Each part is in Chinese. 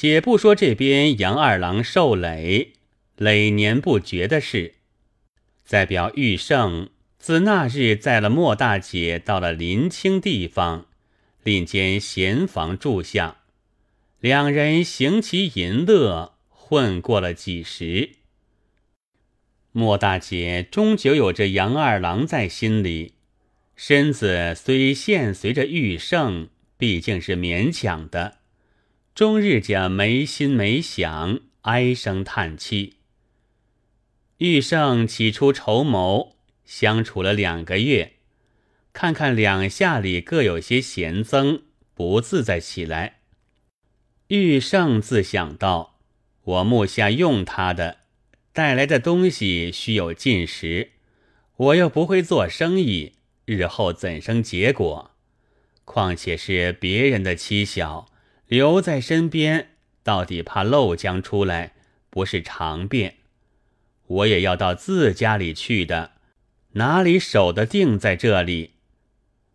且不说这边杨二郎受累，累年不绝的事，再表玉胜自那日载了莫大姐到了临清地方，另间闲房住下，两人行其淫乐，混过了几时。莫大姐终究有着杨二郎在心里。身子虽现随着玉胜，毕竟是勉强的，终日间没心没想，唉声叹气。玉胜起初筹谋，相处了两个月，看看两下里各有些闲增，不自在起来。玉胜自想到：我目下用他的，带来的东西须有进食，我又不会做生意。日后怎生结果？况且是别人的妻小，留在身边，到底怕漏浆出来，不是常便。我也要到自家里去的，哪里守得定在这里？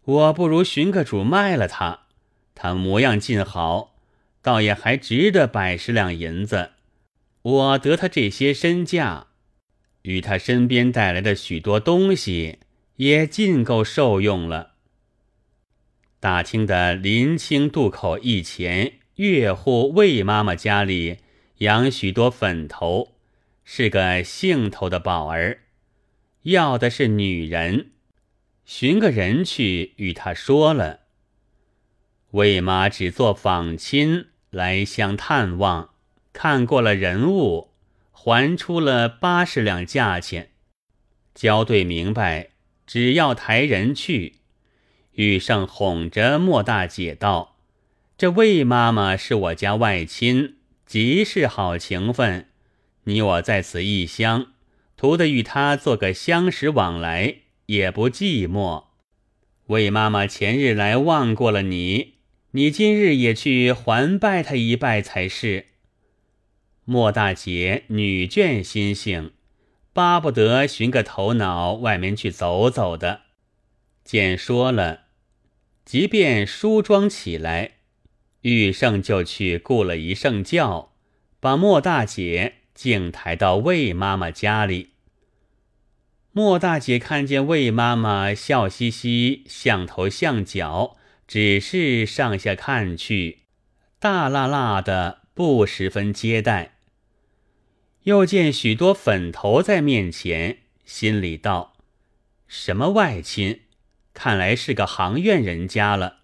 我不如寻个主卖了他，他模样尽好，倒也还值得百十两银子。我得他这些身价，与他身边带来的许多东西。也尽够受用了。打听的临清渡口一前岳户魏妈妈家里养许多粉头，是个姓头的宝儿，要的是女人，寻个人去与他说了。魏妈只做访亲来乡探望，看过了人物，还出了八十两价钱，交对明白。只要抬人去，玉胜哄着莫大姐道：“这魏妈妈是我家外亲，极是好情分。你我在此异乡，图得与她做个相识往来，也不寂寞。魏妈妈前日来望过了你，你今日也去还拜她一拜才是。”莫大姐女眷心性。巴不得寻个头脑，外面去走走的。见说了，即便梳妆起来，玉胜就去雇了一圣轿，把莫大姐竟抬到魏妈妈家里。莫大姐看见魏妈妈笑嘻嘻，像头像脚，只是上下看去，大辣辣的，不十分接待。又见许多粉头在面前，心里道：“什么外亲？看来是个行院人家了。”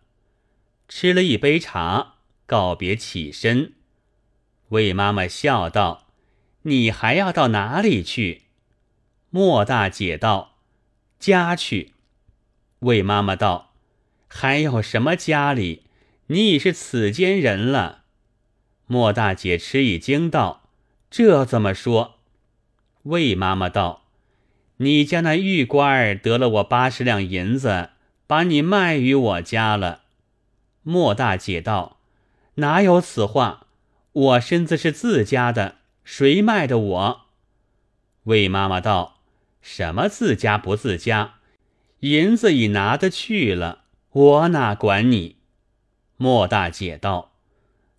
吃了一杯茶，告别起身。魏妈妈笑道：“你还要到哪里去？”莫大姐道：“家去。”魏妈妈道：“还有什么家里？你已是此间人了。”莫大姐吃一惊道。这怎么说？魏妈妈道：“你家那玉官儿得了我八十两银子，把你卖于我家了。”莫大姐道：“哪有此话？我身子是自家的，谁卖的我？”魏妈妈道：“什么自家不自家？银子已拿得去了，我哪管你？”莫大姐道：“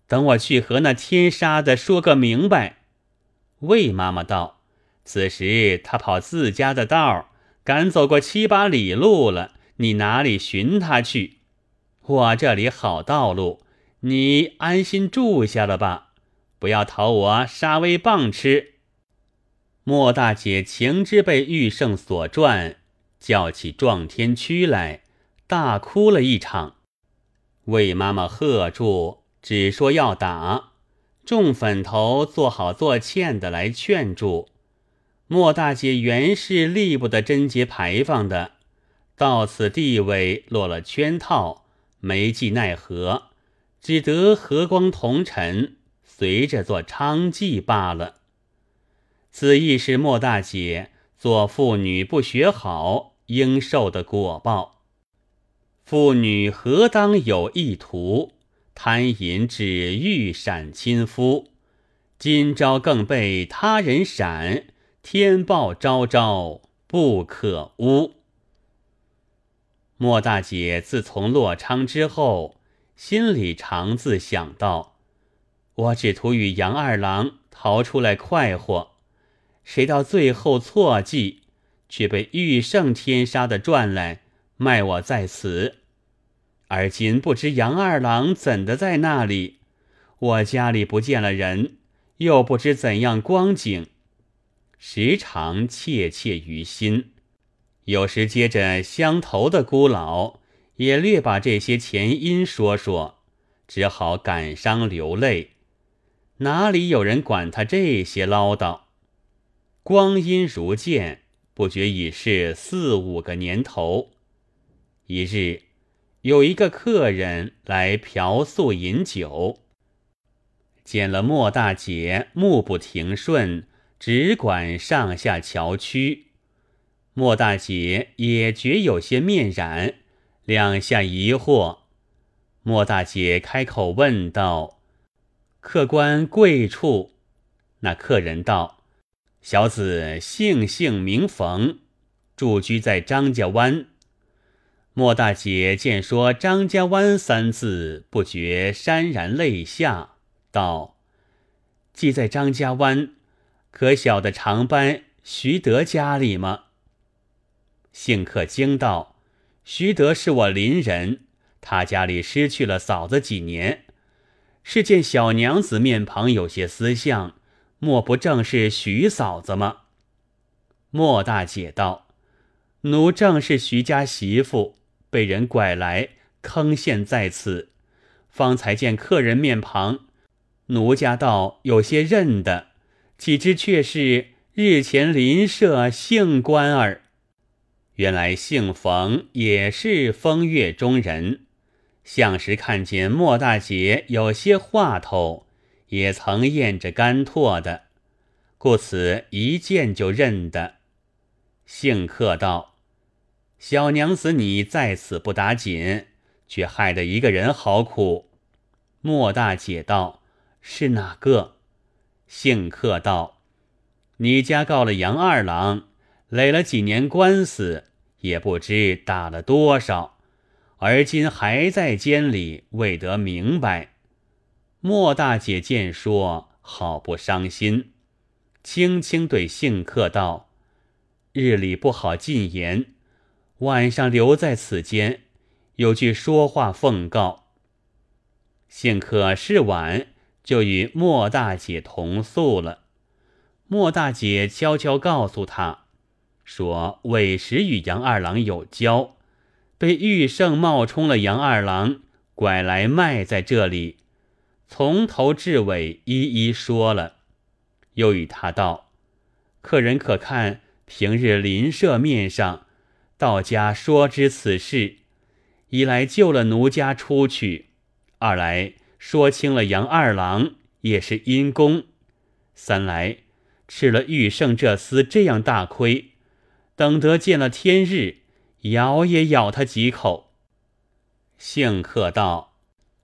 等我去和那天杀的说个明白。”魏妈妈道：“此时他跑自家的道，赶走过七八里路了，你哪里寻他去？我这里好道路，你安心住下了吧，不要讨我杀威棒吃。”莫大姐情知被玉胜所赚，叫起撞天屈来，大哭了一场。魏妈妈喝住，只说要打。众粉头做好做欠的来劝住，莫大姐原是力不得贞节牌坊的，到此地位落了圈套，没计奈何，只得和光同尘，随着做娼妓罢了。此亦是莫大姐做妇女不学好应受的果报。妇女何当有意图？贪淫只欲闪亲夫，今朝更被他人闪，天报昭昭不可污。莫大姐自从落昌之后，心里常自想到：我只图与杨二郎逃出来快活，谁到最后错计，却被玉圣天杀的转来卖我在此。而今不知杨二郎怎的在那里，我家里不见了人，又不知怎样光景，时常切切于心。有时接着相投的孤老，也略把这些前因说说，只好感伤流泪。哪里有人管他这些唠叨？光阴如箭，不觉已是四五个年头。一日，有一个客人来嫖宿饮酒，见了莫大姐目不停顺，只管上下瞧屈。莫大姐也觉有些面染，两下疑惑。莫大姐开口问道。客官贵处？那客人道：“小子姓姓名冯，住居在张家湾。”莫大姐见说“张家湾”三字，不觉潸然泪下，道：“既在张家湾，可晓得常班徐德家里吗？”姓客惊道：“徐德是我邻人，他家里失去了嫂子几年。”是见小娘子面庞有些思相，莫不正是徐嫂子吗？莫大姐道：“奴正是徐家媳妇，被人拐来坑陷在此。方才见客人面庞，奴家道有些认得，岂知却是日前邻舍姓官儿。原来姓冯也是风月中人。”相时看见莫大姐有些话头，也曾咽着干唾的，故此一见就认得。姓客道：“小娘子，你在此不打紧，却害得一个人好苦。”莫大姐道：“是哪个？”幸客道：“你家告了杨二郎，垒了几年官司，也不知打了多少。”而今还在监里，未得明白。莫大姐见说，好不伤心，轻轻对姓客道：“日里不好进言，晚上留在此间，有句说话奉告。”姓客是晚，就与莫大姐同宿了。莫大姐悄悄告诉他，说委实与杨二郎有交。被玉圣冒充了杨二郎，拐来卖在这里，从头至尾一一说了。又与他道：“客人可看平日邻舍面上，道家说知此事，一来救了奴家出去，二来说清了杨二郎也是因公，三来吃了玉圣这厮这样大亏，等得见了天日。”咬也咬他几口。幸客道：“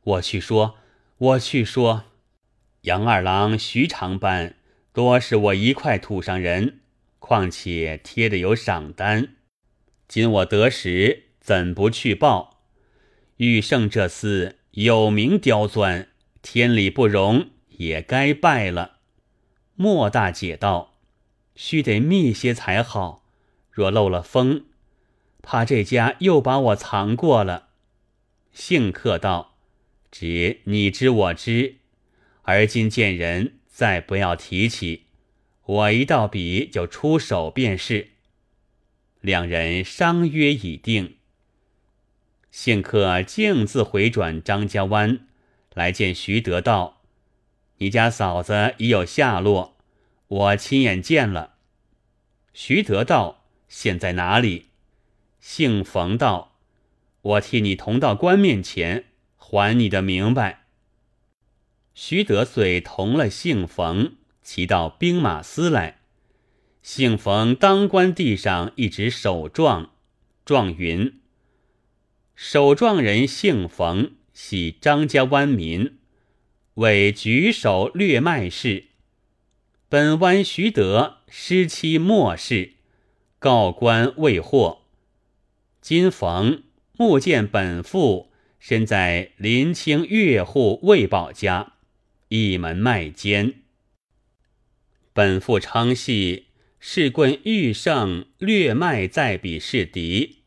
我去说，我去说。杨二郎、徐长班多是我一块土上人，况且贴的有赏单。今我得时，怎不去报？玉胜这厮有名刁钻，天理不容，也该败了。”莫大姐道：“须得密些才好，若漏了风。”怕这家又把我藏过了，姓客道：“只你知我知，而今见人再不要提起，我一到笔就出手便是。”两人商约已定。幸客径自回转张家湾，来见徐德道：“你家嫂子已有下落，我亲眼见了。”徐德道：“现在哪里？”姓冯道：“我替你同到官面前，还你的明白。”徐德遂同了姓冯，骑到兵马司来。姓冯当官地上一直手状，状云：“守状人姓冯，系张家湾民，为举手略卖氏。本湾徐德失妻莫氏，告官未获。”今逢目见本父身在临清岳户魏宝家，一门卖奸。本父称系士棍玉胜略卖在彼是敌，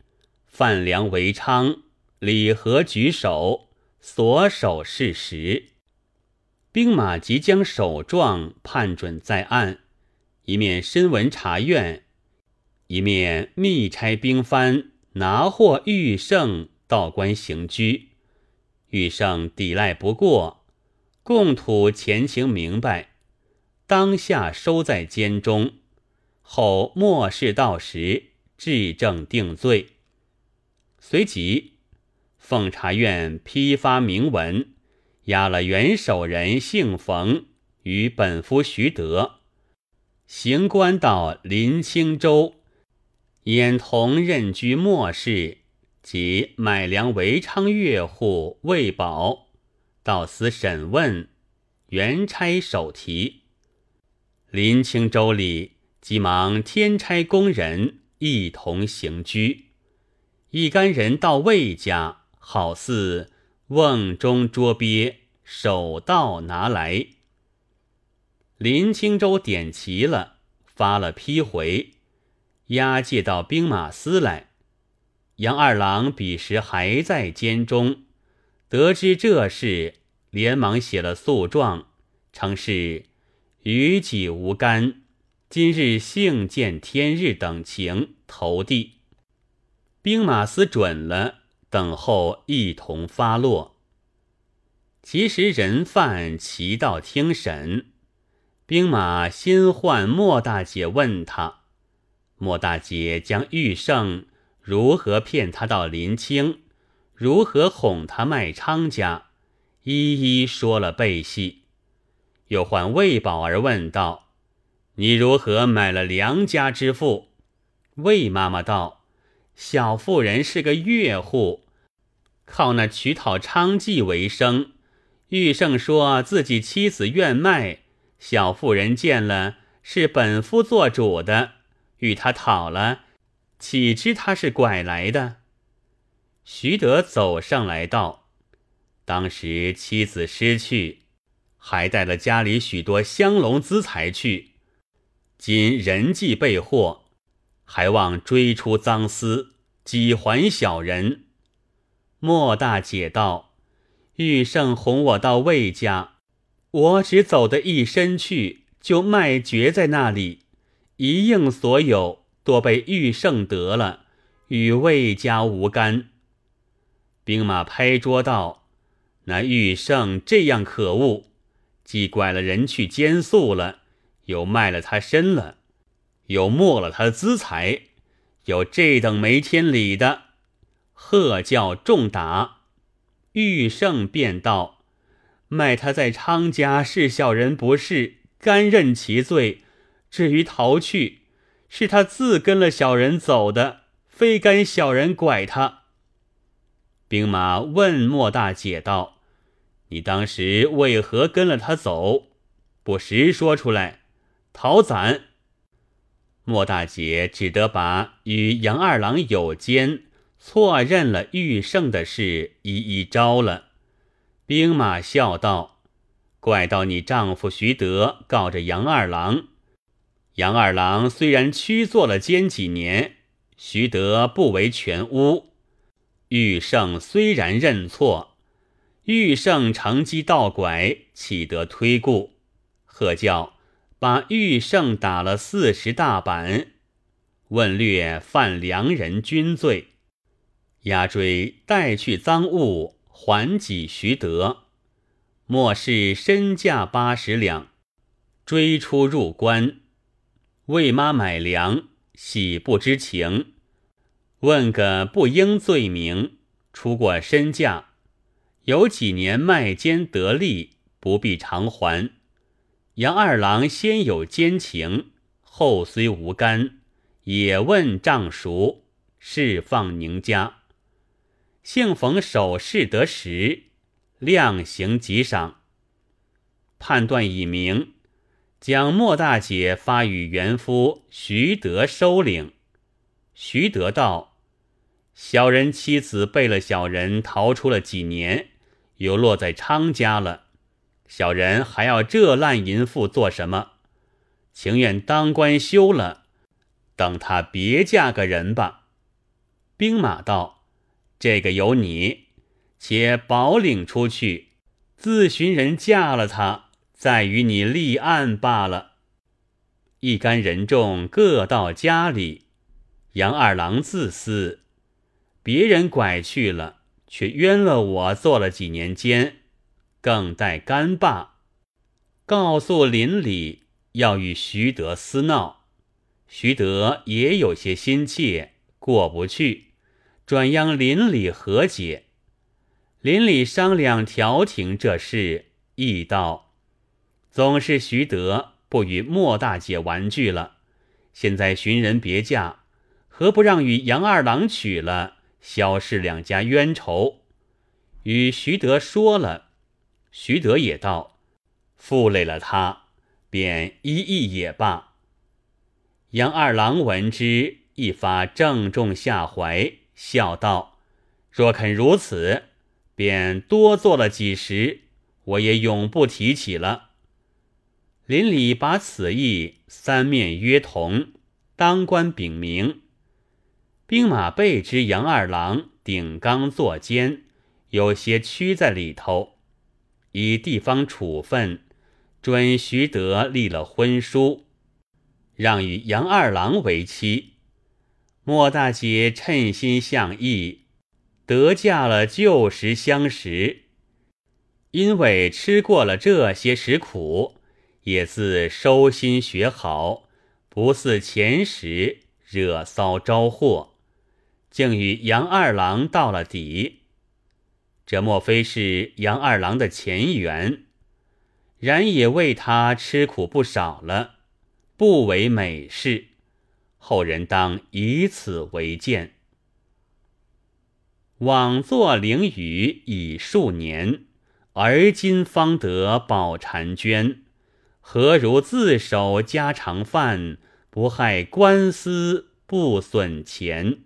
范良为昌，李和举手，所守是实。兵马即将首状判准在案，一面深闻察院，一面密差兵番拿获玉胜道官行拘。玉胜抵赖不过，共吐前情明白。当下收在监中，后末世到时，质证定罪。随即，奉察院批发明文，押了元首人姓冯与本夫徐德，行官到临清州，演同任居末世及买粮为昌岳户魏宝，到司审问，原差手提。临清州里，急忙添差工人一同行居。一干人到魏家，好似瓮中捉鳖，手到拿来。林清州点齐了，发了批回，押解到兵马司来。杨二郎彼时还在监中，得知这事，连忙写了诉状，称是。与己无干，今日幸见天日等情投递，兵马司准了，等候一同发落。其实人犯齐到听审，兵马先唤莫大姐问他，莫大姐将玉胜如何骗他到临清，如何哄他卖昌家，一一说了背细。又唤魏宝儿问道：“你如何买了梁家之妇？”魏妈妈道：“小妇人是个岳户，靠那取讨娼妓为生。玉胜说自己妻子愿卖，小妇人见了是本夫做主的，与他讨了，岂知他是拐来的？”徐德走上来道：“当时妻子失去。”还带了家里许多香笼资财去，今人迹被获，还望追出赃私，几还小人。莫大姐道：“玉胜哄我到魏家，我只走得一身去，就卖绝在那里，一应所有，多被玉胜得了，与魏家无干。”兵马拍桌道：“那玉胜这样可恶！”既拐了人去奸宿了，又卖了他身了，又没了他的资财，有这等没天理的，喝叫重打。玉胜便道：“卖他在昌家是小人不是，甘认其罪。至于逃去，是他自跟了小人走的，非甘小人拐他。”兵马问莫大姐道。你当时为何跟了他走？不实说出来，讨斩。莫大姐只得把与杨二郎有奸、错认了玉胜的事一一招了。兵马笑道：“怪到你丈夫徐德告着杨二郎。杨二郎虽然屈做了奸几年，徐德不为全污。玉胜虽然认错。”玉胜乘机倒拐，岂得推故？喝叫把玉胜打了四十大板，问略犯良人君罪，押追带去赃物，还给徐德。莫是身价八十两，追出入关，为妈买粮，喜不知情，问个不应罪名，出过身价。有几年卖奸得利，不必偿还。杨二郎先有奸情，后虽无干，也问账熟，释放宁家。幸逢首饰得实，量刑极赏。判断已明，将莫大姐发与原夫徐德收领。徐德道：“小人妻子背了小人，逃出了几年。”又落在昌家了，小人还要这烂淫妇做什么？情愿当官休了，等他别嫁个人吧。兵马道：“这个由你，且保领出去，自寻人嫁了他，再与你立案罢了。”一干人众各到家里，杨二郎自私，别人拐去了，却冤了我做了几年监，更待干罢。告诉邻里要与徐德私闹，徐德也有些心切，过不去，转央邻里和解。邻里商量调停这事，议道：总是徐德。不与莫大姐玩具了，现在寻人别嫁，何不让与杨二郎娶了，消释两家冤仇？与徐德说了，徐德也道：负累了他，便一意也罢。杨二郎闻之，一发正中下怀，笑道：“若肯如此，便多做了几时，我也永不提起了。”邻里把此意三面约同，当官禀明。兵马备之杨二郎顶缸作奸，有些屈在里头，以地方处分，准徐德立了婚书，让与杨二郎为妻。莫大姐称心向意，得嫁了旧时相识，因为吃过了这些时苦。也自收心学好，不似前时惹骚招祸，竟与杨二郎到了底。这莫非是杨二郎的前缘？然也为他吃苦不少了，不为美事。后人当以此为鉴。枉作灵雨已数年，而今方得宝婵娟。何如自守家常饭，不害官司，不损钱。